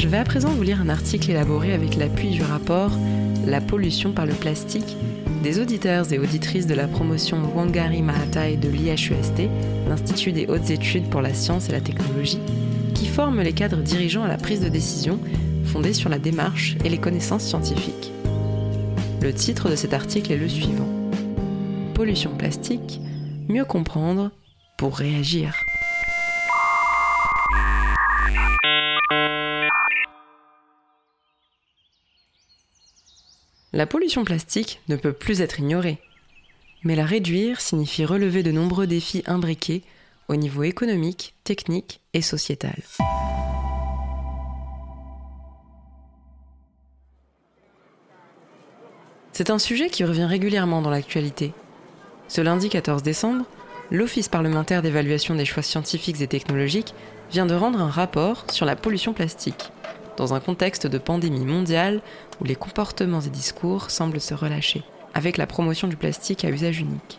Je vais à présent vous lire un article élaboré avec l'appui du rapport La pollution par le plastique des auditeurs et auditrices de la promotion Wangari Maathai de l'IHUST, l'Institut des hautes études pour la science et la technologie, qui forment les cadres dirigeants à la prise de décision fondée sur la démarche et les connaissances scientifiques. Le titre de cet article est le suivant. Pollution plastique, mieux comprendre pour réagir. La pollution plastique ne peut plus être ignorée. Mais la réduire signifie relever de nombreux défis imbriqués au niveau économique, technique et sociétal. C'est un sujet qui revient régulièrement dans l'actualité. Ce lundi 14 décembre, l'Office parlementaire d'évaluation des choix scientifiques et technologiques vient de rendre un rapport sur la pollution plastique dans un contexte de pandémie mondiale où les comportements et discours semblent se relâcher, avec la promotion du plastique à usage unique.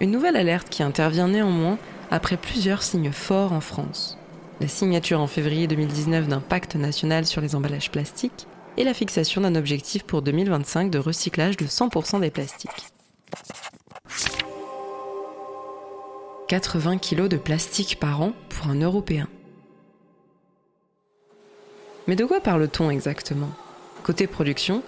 Une nouvelle alerte qui intervient néanmoins après plusieurs signes forts en France. La signature en février 2019 d'un pacte national sur les emballages plastiques et la fixation d'un objectif pour 2025 de recyclage de 100% des plastiques. 80 kg de plastique par an pour un Européen. Mais de quoi parle-t-on exactement? Côté production,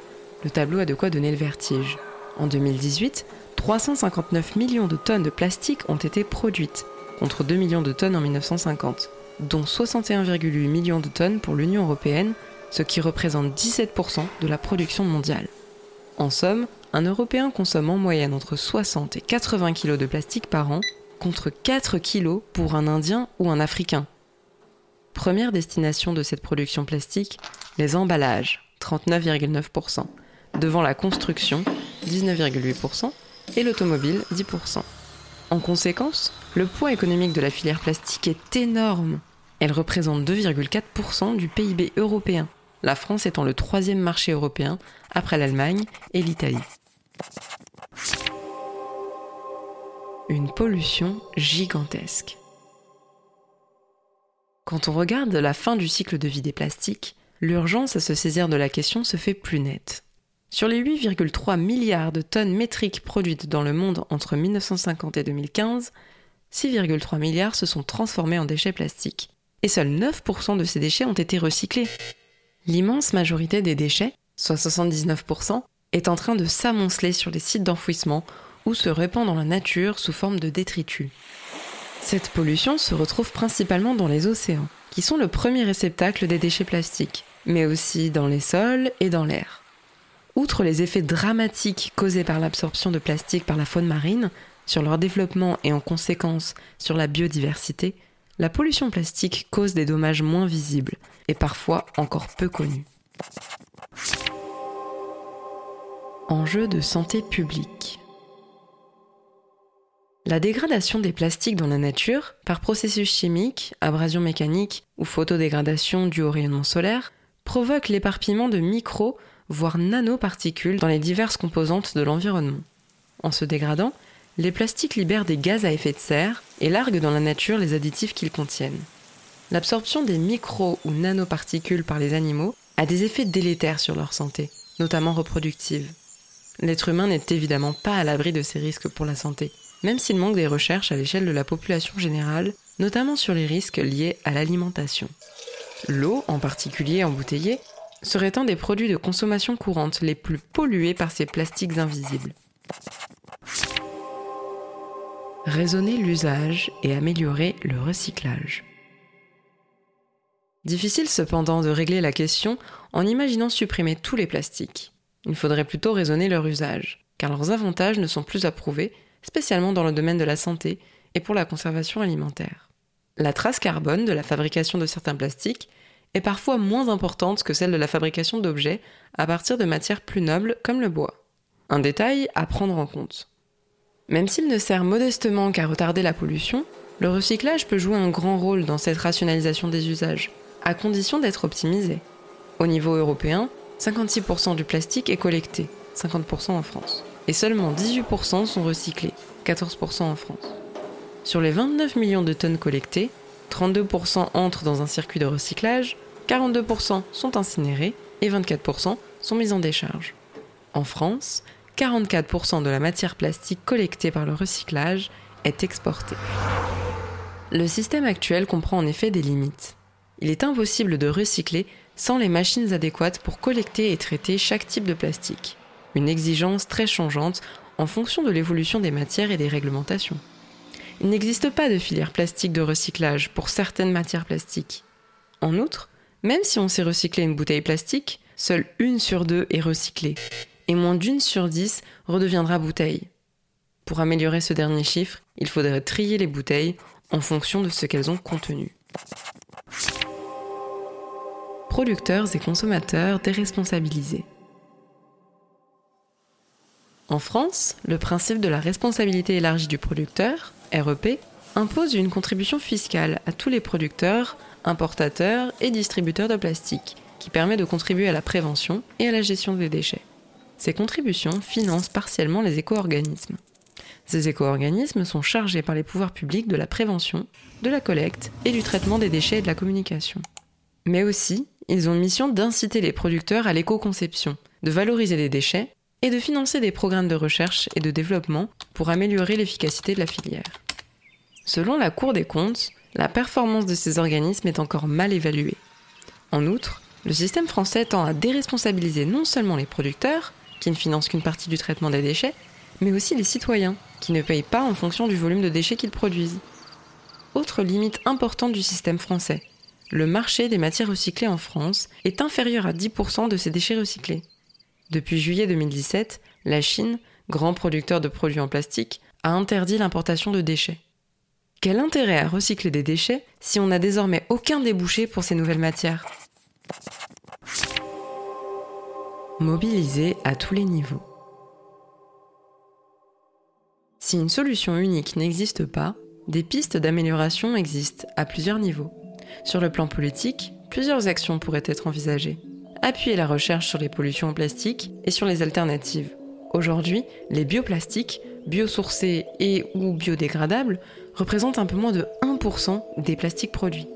le tableau a de quoi donner le vertige. En 2018, 359 millions de tonnes de plastique ont été produites, contre 2 millions de tonnes en 1950, dont 61,8 millions de tonnes pour l'Union européenne, ce qui représente 17% de la production mondiale. En somme, un Européen consomme en moyenne entre 60 et 80 kg de plastique par an, contre 4 kg pour un Indien ou un Africain. Première destination de cette production plastique, les emballages, 39,9%, devant la construction, 19,8%, et l'automobile, 10%. En conséquence, le poids économique de la filière plastique est énorme. Elle représente 2,4% du PIB européen, la France étant le troisième marché européen après l'Allemagne et l'Italie. Une pollution gigantesque. Quand on regarde la fin du cycle de vie des plastiques, l'urgence à se saisir de la question se fait plus nette. Sur les 8,3 milliards de tonnes métriques produites dans le monde entre 1950 et 2015, 6,3 milliards se sont transformés en déchets plastiques. Et seuls 9% de ces déchets ont été recyclés. L'immense majorité des déchets, soit 79%, est en train de s'amonceler sur les sites d'enfouissement ou se répand dans la nature sous forme de détritus. Cette pollution se retrouve principalement dans les océans, qui sont le premier réceptacle des déchets plastiques, mais aussi dans les sols et dans l'air. Outre les effets dramatiques causés par l'absorption de plastique par la faune marine, sur leur développement et en conséquence sur la biodiversité, la pollution plastique cause des dommages moins visibles et parfois encore peu connus. Enjeux de santé publique. La dégradation des plastiques dans la nature, par processus chimiques, abrasion mécanique ou photodégradation due au rayonnement solaire, provoque l'éparpillement de micro, voire nanoparticules dans les diverses composantes de l'environnement. En se dégradant, les plastiques libèrent des gaz à effet de serre et larguent dans la nature les additifs qu'ils contiennent. L'absorption des micro ou nanoparticules par les animaux a des effets délétères sur leur santé, notamment reproductive. L'être humain n'est évidemment pas à l'abri de ces risques pour la santé, même s'il manque des recherches à l'échelle de la population générale, notamment sur les risques liés à l'alimentation. L'eau, en particulier embouteillée, serait un des produits de consommation courante les plus pollués par ces plastiques invisibles. Raisonner l'usage et améliorer le recyclage. Difficile cependant de régler la question en imaginant supprimer tous les plastiques. Il faudrait plutôt raisonner leur usage, car leurs avantages ne sont plus approuvés spécialement dans le domaine de la santé et pour la conservation alimentaire. La trace carbone de la fabrication de certains plastiques est parfois moins importante que celle de la fabrication d'objets à partir de matières plus nobles comme le bois. Un détail à prendre en compte. Même s'il ne sert modestement qu'à retarder la pollution, le recyclage peut jouer un grand rôle dans cette rationalisation des usages, à condition d'être optimisé. Au niveau européen, 56% du plastique est collecté, 50% en France et seulement 18% sont recyclés, 14% en France. Sur les 29 millions de tonnes collectées, 32% entrent dans un circuit de recyclage, 42% sont incinérés et 24% sont mis en décharge. En France, 44% de la matière plastique collectée par le recyclage est exportée. Le système actuel comprend en effet des limites. Il est impossible de recycler sans les machines adéquates pour collecter et traiter chaque type de plastique. Une exigence très changeante en fonction de l'évolution des matières et des réglementations. Il n'existe pas de filière plastique de recyclage pour certaines matières plastiques. En outre, même si on sait recycler une bouteille plastique, seule une sur deux est recyclée, et moins d'une sur dix redeviendra bouteille. Pour améliorer ce dernier chiffre, il faudrait trier les bouteilles en fonction de ce qu'elles ont contenu. Producteurs et consommateurs déresponsabilisés. En France, le principe de la responsabilité élargie du producteur, REP, impose une contribution fiscale à tous les producteurs, importateurs et distributeurs de plastique, qui permet de contribuer à la prévention et à la gestion des déchets. Ces contributions financent partiellement les éco-organismes. Ces éco-organismes sont chargés par les pouvoirs publics de la prévention, de la collecte et du traitement des déchets et de la communication. Mais aussi, ils ont mission d'inciter les producteurs à l'éco-conception, de valoriser les déchets et de financer des programmes de recherche et de développement pour améliorer l'efficacité de la filière. Selon la Cour des comptes, la performance de ces organismes est encore mal évaluée. En outre, le système français tend à déresponsabiliser non seulement les producteurs, qui ne financent qu'une partie du traitement des déchets, mais aussi les citoyens, qui ne payent pas en fonction du volume de déchets qu'ils produisent. Autre limite importante du système français, le marché des matières recyclées en France est inférieur à 10% de ces déchets recyclés. Depuis juillet 2017, la Chine, grand producteur de produits en plastique, a interdit l'importation de déchets. Quel intérêt à recycler des déchets si on n'a désormais aucun débouché pour ces nouvelles matières? Mobiliser à tous les niveaux. Si une solution unique n'existe pas, des pistes d'amélioration existent à plusieurs niveaux. Sur le plan politique, plusieurs actions pourraient être envisagées appuyer la recherche sur les pollutions en plastique et sur les alternatives. Aujourd'hui, les bioplastiques, biosourcés et ou biodégradables, représentent un peu moins de 1% des plastiques produits.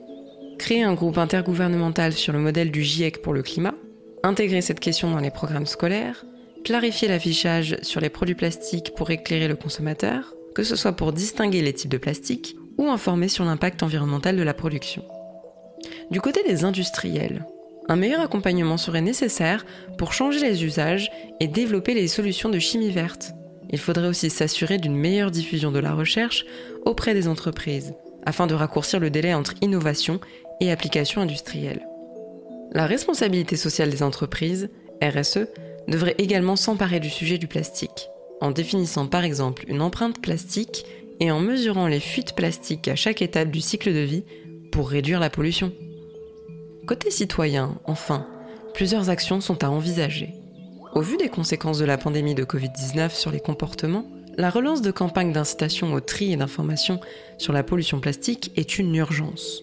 Créer un groupe intergouvernemental sur le modèle du GIEC pour le climat, intégrer cette question dans les programmes scolaires, clarifier l'affichage sur les produits plastiques pour éclairer le consommateur, que ce soit pour distinguer les types de plastique ou informer sur l'impact environnemental de la production. Du côté des industriels, un meilleur accompagnement serait nécessaire pour changer les usages et développer les solutions de chimie verte. Il faudrait aussi s'assurer d'une meilleure diffusion de la recherche auprès des entreprises, afin de raccourcir le délai entre innovation et application industrielle. La responsabilité sociale des entreprises, RSE, devrait également s'emparer du sujet du plastique, en définissant par exemple une empreinte plastique et en mesurant les fuites plastiques à chaque étape du cycle de vie pour réduire la pollution. Côté citoyen, enfin, plusieurs actions sont à envisager. Au vu des conséquences de la pandémie de Covid-19 sur les comportements, la relance de campagnes d'incitation au tri et d'information sur la pollution plastique est une urgence.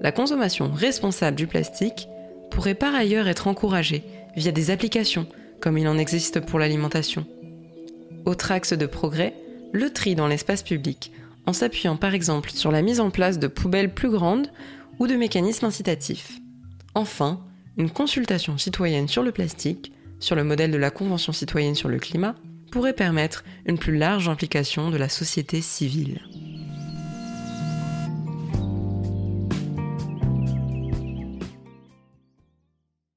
La consommation responsable du plastique pourrait par ailleurs être encouragée via des applications, comme il en existe pour l'alimentation. Autre axe de progrès, le tri dans l'espace public, en s'appuyant par exemple sur la mise en place de poubelles plus grandes ou de mécanismes incitatifs. Enfin, une consultation citoyenne sur le plastique, sur le modèle de la Convention citoyenne sur le climat, pourrait permettre une plus large implication de la société civile.